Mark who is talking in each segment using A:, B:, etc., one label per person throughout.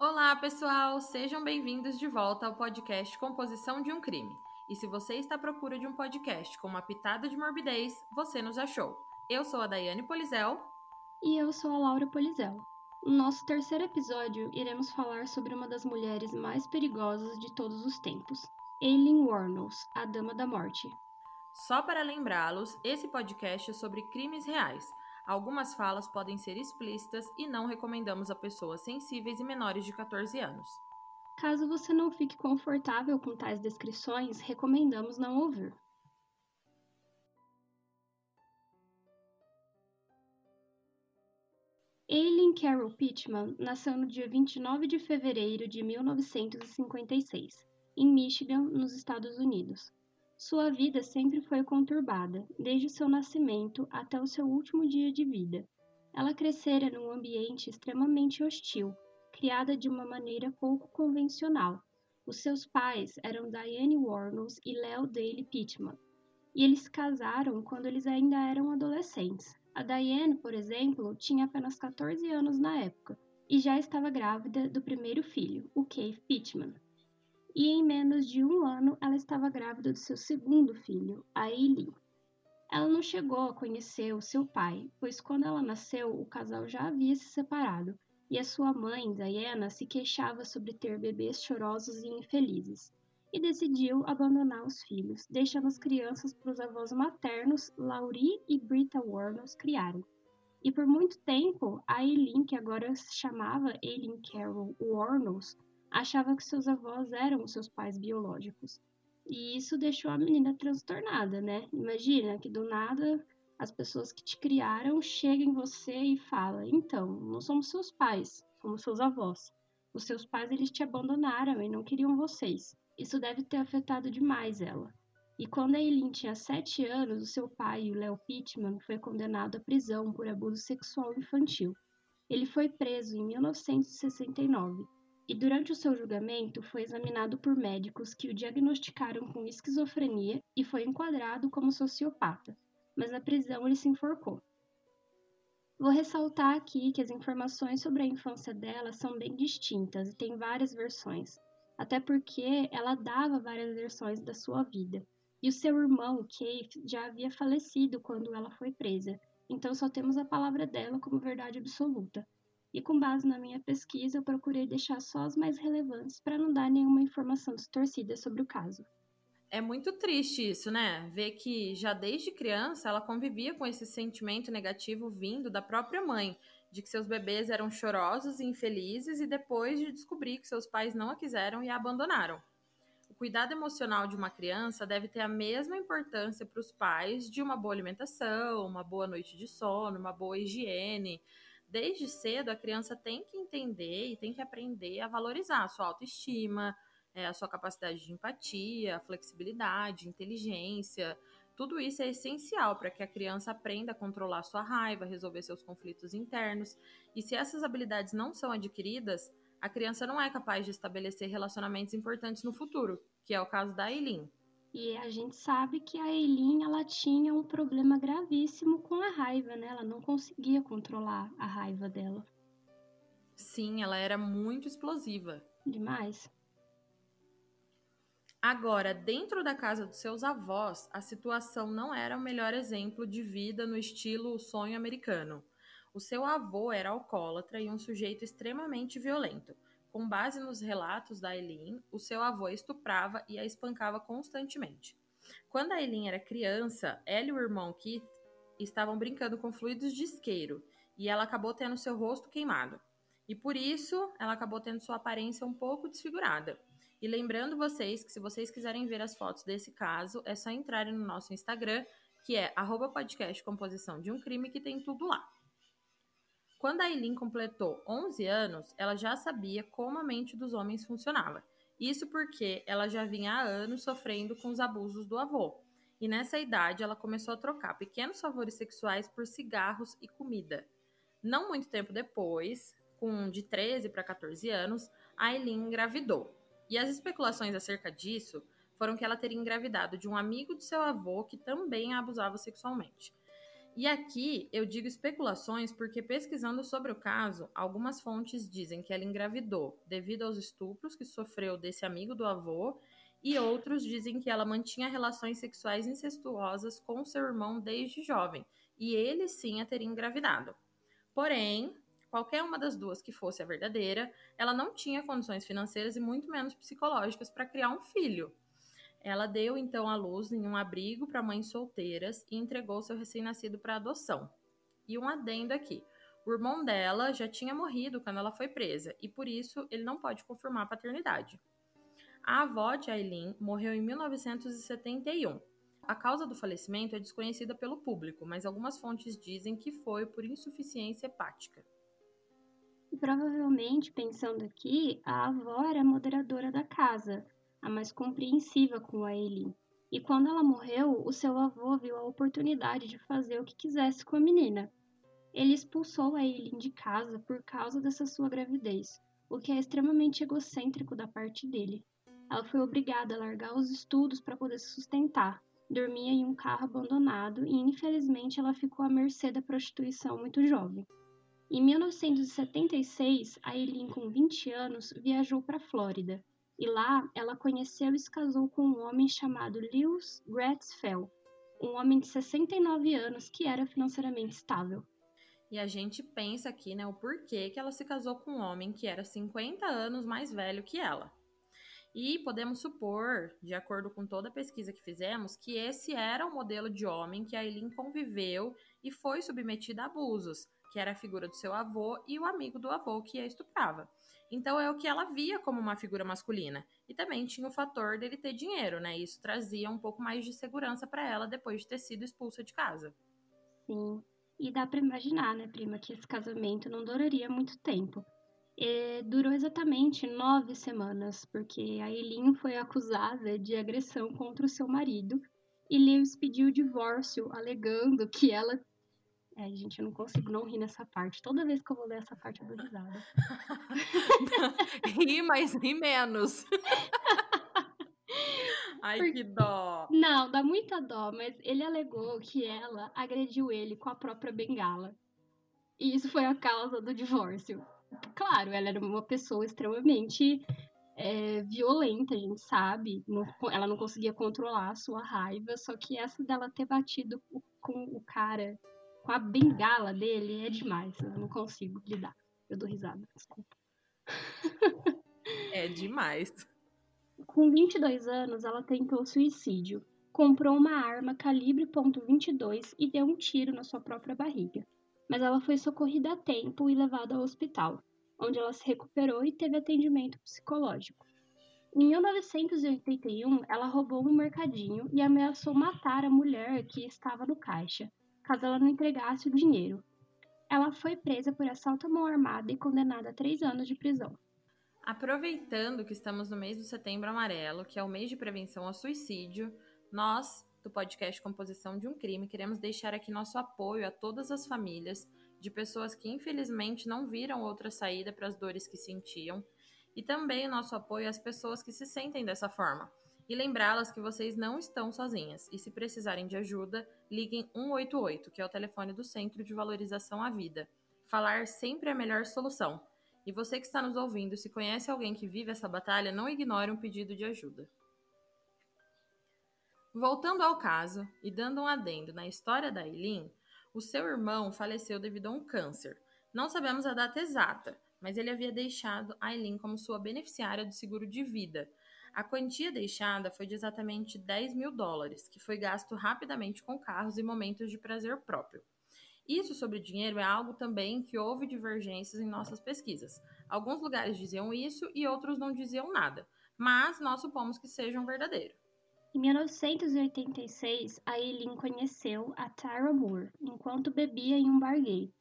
A: Olá, pessoal! Sejam bem-vindos de volta ao podcast Composição de um Crime. E se você está à procura de um podcast com uma pitada de morbidez, você nos achou. Eu sou a Daiane Polizel.
B: E eu sou a Laura Polizel. No nosso terceiro episódio, iremos falar sobre uma das mulheres mais perigosas de todos os tempos, Aileen Wuornos, a Dama da Morte.
A: Só para lembrá-los, esse podcast é sobre crimes reais. Algumas falas podem ser explícitas e não recomendamos a pessoas sensíveis e menores de 14 anos.
B: Caso você não fique confortável com tais descrições, recomendamos não ouvir. Aileen Carol Pittman nasceu no dia 29 de fevereiro de 1956, em Michigan, nos Estados Unidos. Sua vida sempre foi conturbada, desde seu nascimento até o seu último dia de vida. Ela crescera num ambiente extremamente hostil, criada de uma maneira pouco convencional. Os seus pais eram Diane Warnos e Leo Daly Pittman, e eles se casaram quando eles ainda eram adolescentes. A Diane, por exemplo, tinha apenas 14 anos na época e já estava grávida do primeiro filho, o Keith Pittman e em menos de um ano ela estava grávida do seu segundo filho, a Eileen. Ela não chegou a conhecer o seu pai, pois quando ela nasceu o casal já havia se separado e a sua mãe, Diana, se queixava sobre ter bebês chorosos e infelizes, e decidiu abandonar os filhos, deixando as crianças para os avós maternos, Laurie e Brita Warnos, criarem. E por muito tempo, a Eileen, que agora se chamava Eileen Carol Warnos, achava que seus avós eram os seus pais biológicos. E isso deixou a menina transtornada, né? Imagina que do nada as pessoas que te criaram chegam em você e falam: "Então, não somos seus pais, somos seus avós. Os seus pais eles te abandonaram e não queriam vocês." Isso deve ter afetado demais ela. E quando a Eileen tinha 7 anos, o seu pai, o Leo Pittman, foi condenado à prisão por abuso sexual infantil. Ele foi preso em 1969 e durante o seu julgamento foi examinado por médicos que o diagnosticaram com esquizofrenia e foi enquadrado como sociopata, mas na prisão ele se enforcou. Vou ressaltar aqui que as informações sobre a infância dela são bem distintas e tem várias versões, até porque ela dava várias versões da sua vida. E o seu irmão, Keith, já havia falecido quando ela foi presa, então só temos a palavra dela como verdade absoluta e com base na minha pesquisa eu procurei deixar só as mais relevantes para não dar nenhuma informação distorcida sobre o caso.
A: É muito triste isso, né? Ver que já desde criança ela convivia com esse sentimento negativo vindo da própria mãe, de que seus bebês eram chorosos e infelizes e depois de descobrir que seus pais não a quiseram e a abandonaram. O cuidado emocional de uma criança deve ter a mesma importância para os pais de uma boa alimentação, uma boa noite de sono, uma boa higiene, desde cedo a criança tem que entender e tem que aprender a valorizar a sua autoestima, é, a sua capacidade de empatia, flexibilidade, inteligência. Tudo isso é essencial para que a criança aprenda a controlar sua raiva, resolver seus conflitos internos. E se essas habilidades não são adquiridas, a criança não é capaz de estabelecer relacionamentos importantes no futuro, que é o caso da Eileen.
B: E a gente sabe que a Eileen ela tinha um problema gravíssimo com a raiva, né? Ela não conseguia controlar a raiva dela.
A: Sim, ela era muito explosiva.
B: Demais.
A: Agora, dentro da casa dos seus avós, a situação não era o melhor exemplo de vida no estilo sonho americano. O seu avô era alcoólatra e um sujeito extremamente violento. Com base nos relatos da Eileen, o seu avô estuprava e a espancava constantemente. Quando a Eileen era criança, ela e o irmão Keith estavam brincando com fluidos de isqueiro e ela acabou tendo seu rosto queimado. E por isso, ela acabou tendo sua aparência um pouco desfigurada. E lembrando vocês que se vocês quiserem ver as fotos desse caso, é só entrarem no nosso Instagram, que é arroba podcast composição de um crime, que tem tudo lá. Quando a Eileen completou 11 anos, ela já sabia como a mente dos homens funcionava. Isso porque ela já vinha há anos sofrendo com os abusos do avô. E nessa idade ela começou a trocar pequenos favores sexuais por cigarros e comida. Não muito tempo depois, com de 13 para 14 anos, a Eileen engravidou. E as especulações acerca disso foram que ela teria engravidado de um amigo de seu avô que também a abusava sexualmente. E aqui eu digo especulações porque, pesquisando sobre o caso, algumas fontes dizem que ela engravidou devido aos estupros que sofreu desse amigo do avô, e outros dizem que ela mantinha relações sexuais incestuosas com seu irmão desde jovem, e ele sim a teria engravidado. Porém, qualquer uma das duas que fosse a verdadeira, ela não tinha condições financeiras e muito menos psicológicas para criar um filho. Ela deu então à luz em um abrigo para mães solteiras e entregou seu recém-nascido para adoção. E um adendo aqui: o irmão dela já tinha morrido quando ela foi presa e por isso ele não pode confirmar a paternidade. A avó de Aileen morreu em 1971. A causa do falecimento é desconhecida pelo público, mas algumas fontes dizem que foi por insuficiência hepática.
B: Provavelmente, pensando aqui, a avó era moderadora da casa, a mais compreensiva com a. E quando ela morreu, o seu avô viu a oportunidade de fazer o que quisesse com a menina. Ele expulsou a Eileen de casa por causa dessa sua gravidez, o que é extremamente egocêntrico da parte dele. Ela foi obrigada a largar os estudos para poder se sustentar. Dormia em um carro abandonado e, infelizmente, ela ficou à mercê da prostituição muito jovem. Em 1976, a Eileen, com 20 anos, viajou para a Flórida e lá ela conheceu e se casou com um homem chamado Lewis Gratzfeld, um homem de 69 anos que era financeiramente estável.
A: E a gente pensa aqui, né, o porquê que ela se casou com um homem que era 50 anos mais velho que ela. E podemos supor, de acordo com toda a pesquisa que fizemos, que esse era o modelo de homem que a Eileen conviveu e foi submetida a abusos, que era a figura do seu avô e o amigo do avô que a estuprava. Então é o que ela via como uma figura masculina. E também tinha o fator dele ter dinheiro, né? Isso trazia um pouco mais de segurança para ela depois de ter sido expulsa de casa.
B: Sim. E dá para imaginar, né, prima, que esse casamento não duraria muito tempo. E durou exatamente nove semanas, porque a Eileen foi acusada de agressão contra o seu marido e Lewis pediu o divórcio, alegando que ela é, gente, eu não consigo não rir nessa parte. Toda vez que eu vou ler essa parte, eu dou risada.
A: ri, mas ri menos. Ai, Porque... que dó.
B: Não, dá muita dó, mas ele alegou que ela agrediu ele com a própria bengala. E isso foi a causa do divórcio. Claro, ela era uma pessoa extremamente é, violenta, a gente sabe. Não, ela não conseguia controlar a sua raiva, só que essa dela ter batido com o cara com a bengala dele é demais. Eu não consigo lidar. Eu dou risada, desculpa.
A: É demais.
B: Com 22 anos, ela tentou suicídio. Comprou uma arma calibre .22 e deu um tiro na sua própria barriga. Mas ela foi socorrida a tempo e levada ao hospital, onde ela se recuperou e teve atendimento psicológico. Em 1981, ela roubou um mercadinho e ameaçou matar a mulher que estava no caixa, caso ela não entregasse o dinheiro. Ela foi presa por assalto à mão armada e condenada a três anos de prisão.
A: Aproveitando que estamos no mês do Setembro Amarelo, que é o mês de prevenção ao suicídio, nós, do podcast Composição de um Crime, queremos deixar aqui nosso apoio a todas as famílias de pessoas que infelizmente não viram outra saída para as dores que sentiam, e também o nosso apoio às pessoas que se sentem dessa forma e lembrá-las que vocês não estão sozinhas e se precisarem de ajuda, liguem 188, que é o telefone do Centro de Valorização à Vida. Falar sempre é a melhor solução. E você que está nos ouvindo, se conhece alguém que vive essa batalha, não ignore um pedido de ajuda. Voltando ao caso e dando um adendo na história da Eileen, o seu irmão faleceu devido a um câncer. Não sabemos a data exata, mas ele havia deixado a Eileen como sua beneficiária do seguro de vida, a quantia deixada foi de exatamente 10 mil dólares, que foi gasto rapidamente com carros e momentos de prazer próprio. Isso sobre dinheiro é algo também que houve divergências em nossas pesquisas. Alguns lugares diziam isso e outros não diziam nada, mas nós supomos que sejam verdadeiros.
B: Em 1986, a Eileen conheceu a Tyra Moore enquanto bebia em um bar gay.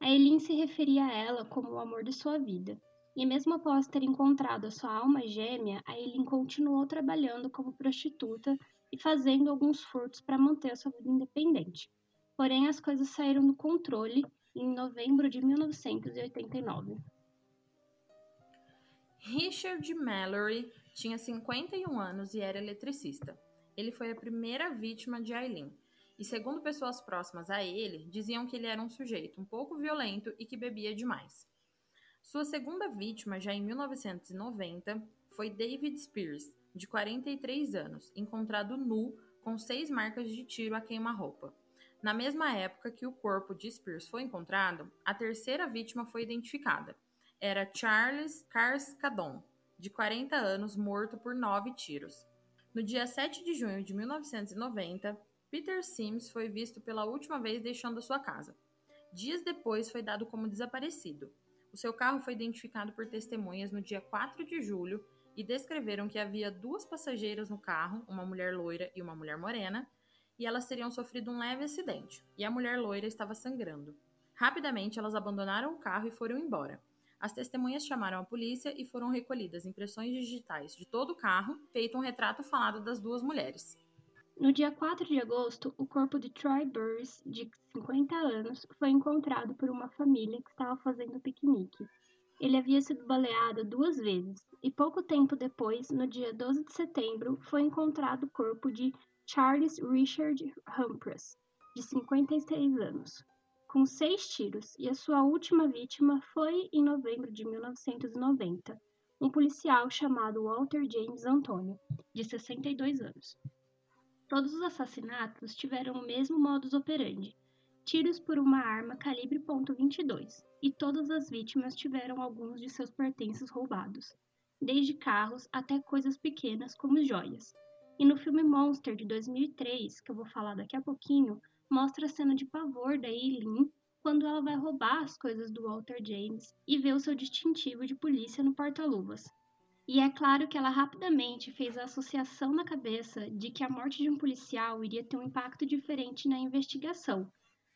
B: A Eileen se referia a ela como o amor de sua vida. E mesmo após ter encontrado a sua alma gêmea, a Eileen continuou trabalhando como prostituta e fazendo alguns furtos para manter a sua vida independente. Porém, as coisas saíram do controle em novembro de 1989.
A: Richard Mallory tinha 51 anos e era eletricista. Ele foi a primeira vítima de Eileen. e, segundo pessoas próximas a ele, diziam que ele era um sujeito um pouco violento e que bebia demais. Sua segunda vítima, já em 1990, foi David Spears, de 43 anos, encontrado nu com seis marcas de tiro a queima-roupa. Na mesma época que o corpo de Spears foi encontrado, a terceira vítima foi identificada. Era Charles Carskadon, de 40 anos, morto por nove tiros. No dia 7 de junho de 1990, Peter Sims foi visto pela última vez deixando sua casa. Dias depois foi dado como desaparecido. O seu carro foi identificado por testemunhas no dia 4 de julho e descreveram que havia duas passageiras no carro, uma mulher loira e uma mulher morena, e elas teriam sofrido um leve acidente, e a mulher loira estava sangrando. Rapidamente elas abandonaram o carro e foram embora. As testemunhas chamaram a polícia e foram recolhidas impressões digitais de todo o carro, feito um retrato falado das duas mulheres.
B: No dia 4 de agosto, o corpo de Troy Burris, de 50 anos, foi encontrado por uma família que estava fazendo piquenique. Ele havia sido baleado duas vezes, e pouco tempo depois, no dia 12 de setembro, foi encontrado o corpo de Charles Richard Humphreys, de 56 anos, com seis tiros, e a sua última vítima foi em novembro de 1990, um policial chamado Walter James Antonio, de 62 anos. Todos os assassinatos tiveram o mesmo modus operandi: tiros por uma arma calibre .22, e todas as vítimas tiveram alguns de seus pertences roubados, desde carros até coisas pequenas como joias. E no filme Monster de 2003, que eu vou falar daqui a pouquinho, mostra a cena de pavor da Eileen quando ela vai roubar as coisas do Walter James e vê o seu distintivo de polícia no porta-luvas. E é claro que ela rapidamente fez a associação na cabeça de que a morte de um policial iria ter um impacto diferente na investigação.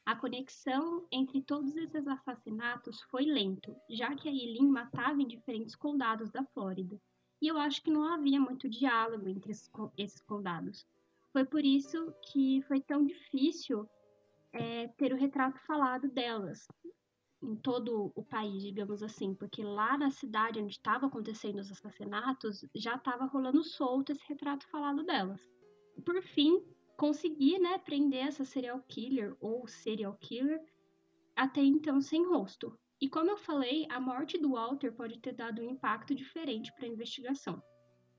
B: A conexão entre todos esses assassinatos foi lento, já que a Eileen matava em diferentes condados da Flórida. E eu acho que não havia muito diálogo entre esses condados. Foi por isso que foi tão difícil é, ter o retrato falado delas, em todo o país, digamos assim, porque lá na cidade onde estavam acontecendo os assassinatos já estava rolando solto esse retrato falado delas. Por fim, consegui, né, prender essa serial killer ou serial killer até então sem rosto. E como eu falei, a morte do Walter pode ter dado um impacto diferente para a investigação.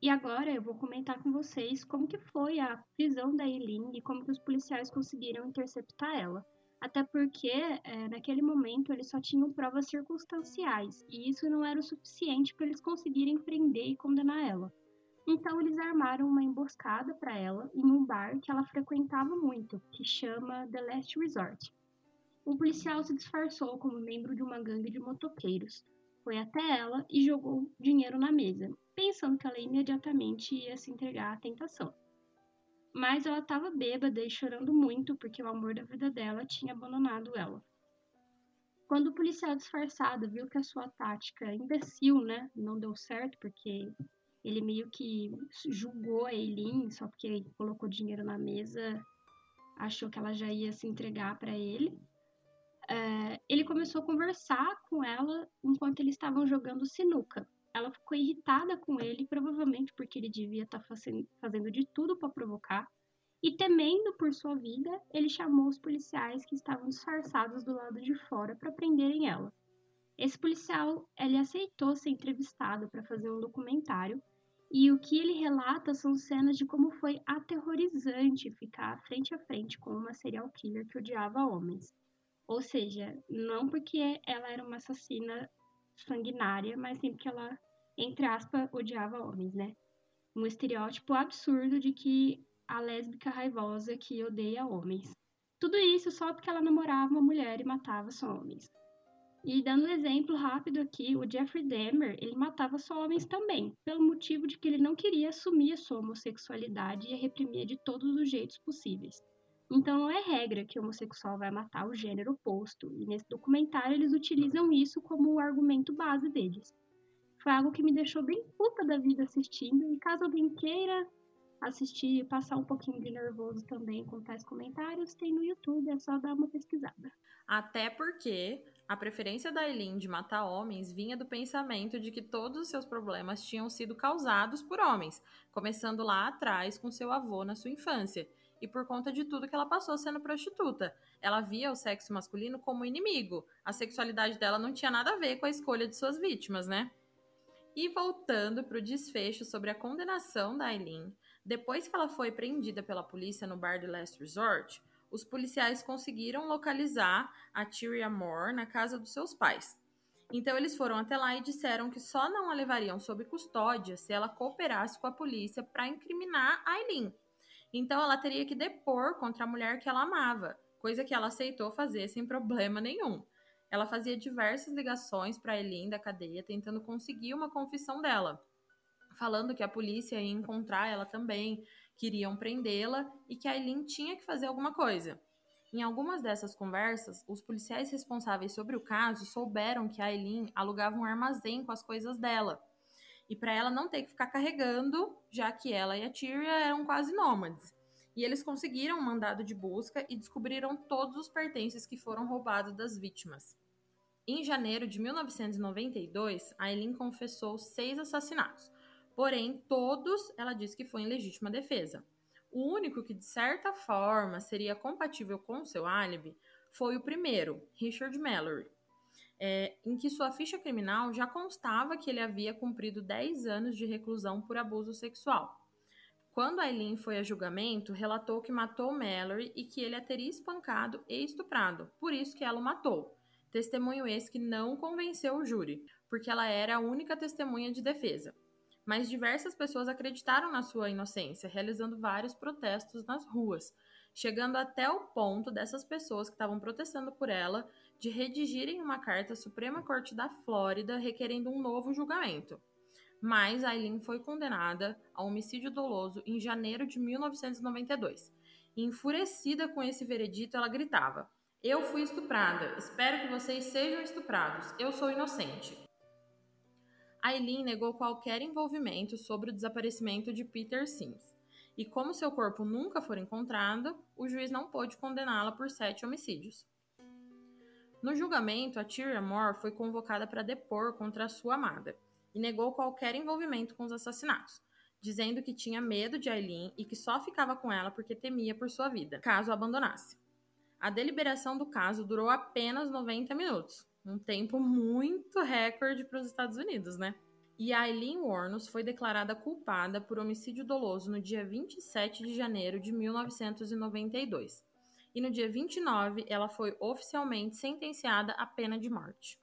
B: E agora eu vou comentar com vocês como que foi a prisão da Eileen e como que os policiais conseguiram interceptar ela até porque é, naquele momento eles só tinham provas circunstanciais e isso não era o suficiente para eles conseguirem prender e condenar ela. Então eles armaram uma emboscada para ela em um bar que ela frequentava muito, que chama The Last Resort. Um policial se disfarçou como membro de uma gangue de motoqueiros, foi até ela e jogou dinheiro na mesa, pensando que ela imediatamente ia se entregar à tentação mas ela estava bêbada e chorando muito porque o amor da vida dela tinha abandonado ela. Quando o policial disfarçado viu que a sua tática imbecil, né, não deu certo, porque ele meio que julgou a Eileen só porque colocou dinheiro na mesa, achou que ela já ia se entregar para ele. É, ele começou a conversar com ela enquanto eles estavam jogando sinuca. Ela ficou irritada com ele, provavelmente porque ele devia estar tá fazendo de tudo para provocar. E temendo por sua vida, ele chamou os policiais que estavam disfarçados do lado de fora para prenderem ela. Esse policial, ele aceitou ser entrevistado para fazer um documentário, e o que ele relata são cenas de como foi aterrorizante ficar frente a frente com uma serial killer que odiava homens. Ou seja, não porque ela era uma assassina sanguinária, mas sim porque ela entre aspas, odiava homens, né? Um estereótipo absurdo de que a lésbica raivosa que odeia homens. Tudo isso só porque ela namorava uma mulher e matava só homens. E dando um exemplo rápido aqui, o Jeffrey Dahmer, ele matava só homens também, pelo motivo de que ele não queria assumir a sua homossexualidade e a reprimir de todos os jeitos possíveis. Então não é regra que o homossexual vai matar o gênero oposto, e nesse documentário eles utilizam isso como o argumento base deles foi algo que me deixou bem puta da vida assistindo. E caso alguém queira assistir e passar um pouquinho de nervoso também com tais comentários, tem no YouTube, é só dar uma pesquisada.
A: Até porque a preferência da Eileen de matar homens vinha do pensamento de que todos os seus problemas tinham sido causados por homens, começando lá atrás com seu avô na sua infância, e por conta de tudo que ela passou sendo prostituta. Ela via o sexo masculino como inimigo. A sexualidade dela não tinha nada a ver com a escolha de suas vítimas, né? E voltando para o desfecho sobre a condenação da Eileen, depois que ela foi prendida pela polícia no bar de Last Resort, os policiais conseguiram localizar a Tyria Moore na casa dos seus pais. Então eles foram até lá e disseram que só não a levariam sob custódia se ela cooperasse com a polícia para incriminar a Eileen. Então ela teria que depor contra a mulher que ela amava, coisa que ela aceitou fazer sem problema nenhum. Ela fazia diversas ligações para Eileen da cadeia tentando conseguir uma confissão dela falando que a polícia ia encontrar ela também, queriam prendê-la e que a Eileen tinha que fazer alguma coisa. Em algumas dessas conversas, os policiais responsáveis sobre o caso souberam que a Eileen alugava um armazém com as coisas dela. E para ela não ter que ficar carregando, já que ela e a Tyria eram quase nômades. E eles conseguiram um mandado de busca e descobriram todos os pertences que foram roubados das vítimas. Em janeiro de 1992, a Eileen confessou seis assassinatos, Porém, todos ela disse que foi em legítima defesa. O único que, de certa forma, seria compatível com seu álibi foi o primeiro, Richard Mallory, é, em que sua ficha criminal já constava que ele havia cumprido 10 anos de reclusão por abuso sexual. Quando Aileen foi a julgamento, relatou que matou Mallory e que ele a teria espancado e estuprado, por isso que ela o matou. Testemunho esse que não convenceu o júri, porque ela era a única testemunha de defesa mas diversas pessoas acreditaram na sua inocência, realizando vários protestos nas ruas, chegando até o ponto dessas pessoas que estavam protestando por ela de redigirem uma carta à Suprema Corte da Flórida requerendo um novo julgamento. Mas Aileen foi condenada a homicídio doloso em janeiro de 1992. E, enfurecida com esse veredito, ela gritava: Eu fui estuprada. Espero que vocês sejam estuprados. Eu sou inocente. Aileen negou qualquer envolvimento sobre o desaparecimento de Peter Sims. E como seu corpo nunca foi encontrado, o juiz não pôde condená-la por sete homicídios. No julgamento, a Tyria Moore foi convocada para depor contra a sua amada e negou qualquer envolvimento com os assassinatos, dizendo que tinha medo de Aileen e que só ficava com ela porque temia por sua vida, caso a abandonasse. A deliberação do caso durou apenas 90 minutos, um tempo muito recorde para os Estados Unidos, né? E Aileen Warnos foi declarada culpada por homicídio doloso no dia 27 de janeiro de 1992. E no dia 29, ela foi oficialmente sentenciada à pena de morte.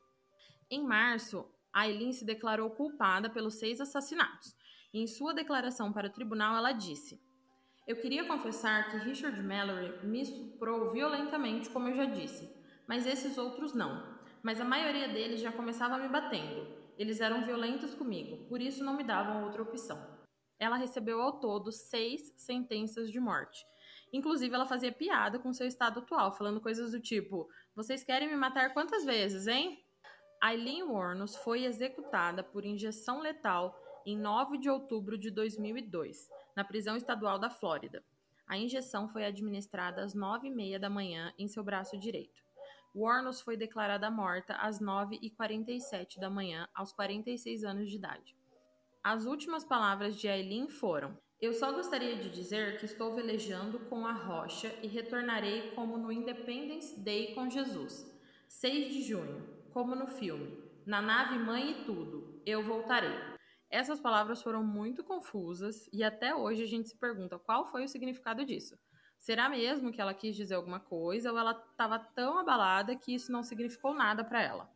A: Em março, Aileen se declarou culpada pelos seis assassinatos. E em sua declaração para o tribunal, ela disse: Eu queria confessar que Richard Mallory me estuprou violentamente, como eu já disse, mas esses outros não mas a maioria deles já começava me batendo. Eles eram violentos comigo, por isso não me davam outra opção. Ela recebeu ao todo seis sentenças de morte. Inclusive, ela fazia piada com seu estado atual, falando coisas do tipo: Vocês querem me matar quantas vezes, hein? Eileen Warnos foi executada por injeção letal em 9 de outubro de 2002, na prisão estadual da Flórida. A injeção foi administrada às 9h30 da manhã em seu braço direito. Warnos foi declarada morta às 9h47 da manhã, aos 46 anos de idade. As últimas palavras de Aileen foram: Eu só gostaria de dizer que estou velejando com a rocha e retornarei como no Independence Day com Jesus. 6 de junho, como no filme. Na nave mãe e tudo, eu voltarei. Essas palavras foram muito confusas e até hoje a gente se pergunta qual foi o significado disso. Será mesmo que ela quis dizer alguma coisa ou ela estava tão abalada que isso não significou nada para ela?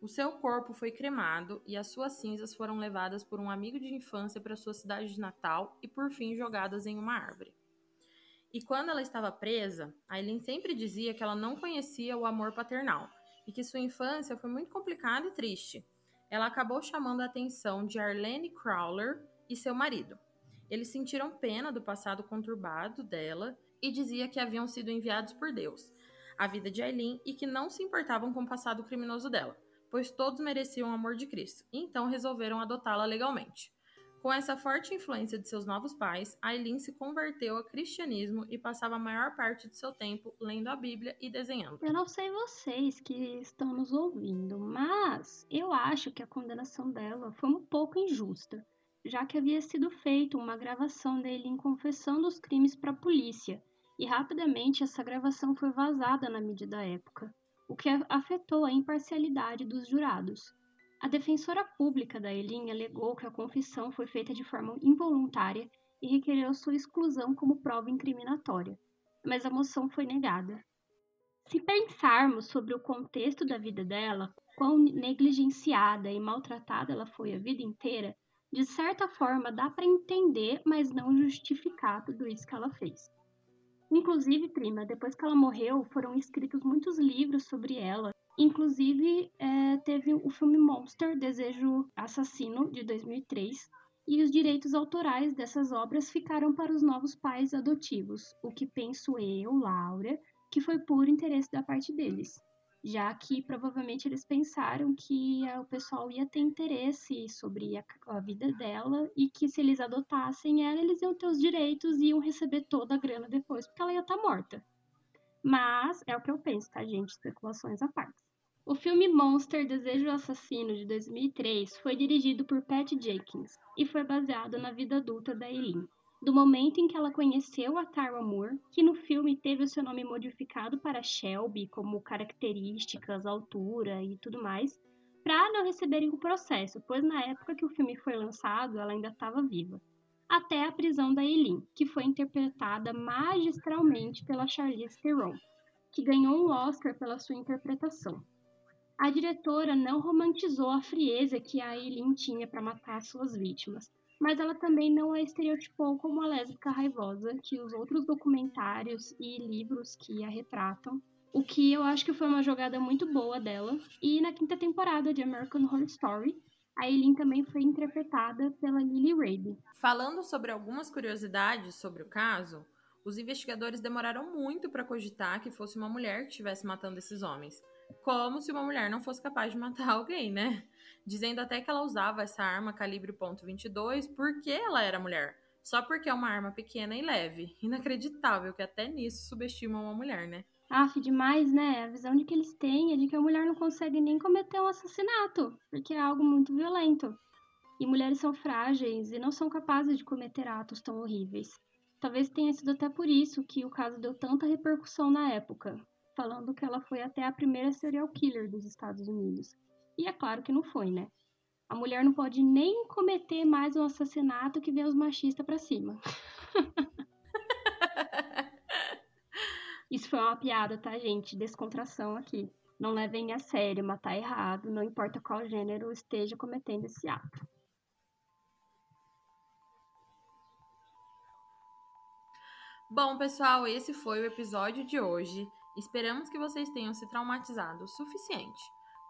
A: O seu corpo foi cremado e as suas cinzas foram levadas por um amigo de infância para sua cidade de Natal e por fim jogadas em uma árvore. E quando ela estava presa, Aileen sempre dizia que ela não conhecia o amor paternal e que sua infância foi muito complicada e triste. Ela acabou chamando a atenção de Arlene Crowler e seu marido. Eles sentiram pena do passado conturbado dela e dizia que haviam sido enviados por Deus, a vida de Aileen, e que não se importavam com o passado criminoso dela, pois todos mereciam o amor de Cristo, e então resolveram adotá-la legalmente. Com essa forte influência de seus novos pais, Aileen se converteu ao cristianismo e passava a maior parte de seu tempo lendo a Bíblia e desenhando.
B: Eu não sei vocês que estão nos ouvindo, mas eu acho que a condenação dela foi um pouco injusta, já que havia sido feita uma gravação dele em confessando os crimes para a polícia, e rapidamente essa gravação foi vazada na mídia da época, o que afetou a imparcialidade dos jurados. A defensora pública da Elin alegou que a confissão foi feita de forma involuntária e requereu sua exclusão como prova incriminatória, mas a moção foi negada. Se pensarmos sobre o contexto da vida dela, quão negligenciada e maltratada ela foi a vida inteira, de certa forma dá para entender, mas não justificar tudo isso que ela fez. Inclusive, prima, depois que ela morreu, foram escritos muitos livros sobre ela Inclusive, é, teve o filme Monster, Desejo Assassino, de 2003, e os direitos autorais dessas obras ficaram para os novos pais adotivos, o que penso eu, Laura, que foi puro interesse da parte deles, já que provavelmente eles pensaram que o pessoal ia ter interesse sobre a, a vida dela e que se eles adotassem ela, eles iam ter os direitos e iam receber toda a grana depois, porque ela ia estar tá morta. Mas é o que eu penso, tá, gente? Especulações à parte. O filme Monster Desejo Assassino de 2003 foi dirigido por Pat Jenkins e foi baseado na vida adulta da Eileen, do momento em que ela conheceu a Tara Moore, que no filme teve o seu nome modificado para Shelby, como características, altura e tudo mais, para não receberem o processo, pois na época que o filme foi lançado ela ainda estava viva. Até a prisão da Eileen, que foi interpretada magistralmente pela Charlize Theron, que ganhou um Oscar pela sua interpretação. A diretora não romantizou a frieza que a Eileen tinha para matar suas vítimas, mas ela também não a estereotipou como a lésbica raivosa que os outros documentários e livros que a retratam, o que eu acho que foi uma jogada muito boa dela. E na quinta temporada de American Horror Story, a Eileen também foi interpretada pela Lily Rabe.
A: Falando sobre algumas curiosidades sobre o caso, os investigadores demoraram muito para cogitar que fosse uma mulher que estivesse matando esses homens como se uma mulher não fosse capaz de matar alguém, né? Dizendo até que ela usava essa arma calibre .22 porque ela era mulher. Só porque é uma arma pequena e leve. Inacreditável que até nisso subestimam uma mulher, né?
B: Aff, demais, né? A visão de que eles têm é de que a mulher não consegue nem cometer um assassinato, porque é algo muito violento. E mulheres são frágeis e não são capazes de cometer atos tão horríveis. Talvez tenha sido até por isso que o caso deu tanta repercussão na época, falando que ela foi até a primeira serial killer dos Estados Unidos. E é claro que não foi, né? A mulher não pode nem cometer mais um assassinato que vem os machistas pra cima. Isso foi uma piada, tá, gente? Descontração aqui. Não levem a sério, matar errado, não importa qual gênero esteja cometendo esse ato.
A: Bom, pessoal, esse foi o episódio de hoje. Esperamos que vocês tenham se traumatizado o suficiente.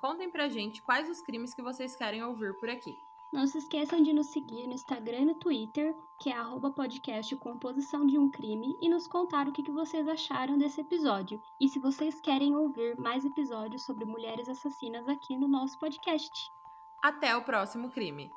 A: Contem pra gente quais os crimes que vocês querem ouvir por aqui.
B: Não se esqueçam de nos seguir no Instagram e no Twitter, que é arroba podcast Composição de um Crime, e nos contar o que vocês acharam desse episódio. E se vocês querem ouvir mais episódios sobre mulheres assassinas aqui no nosso podcast.
A: Até o próximo crime!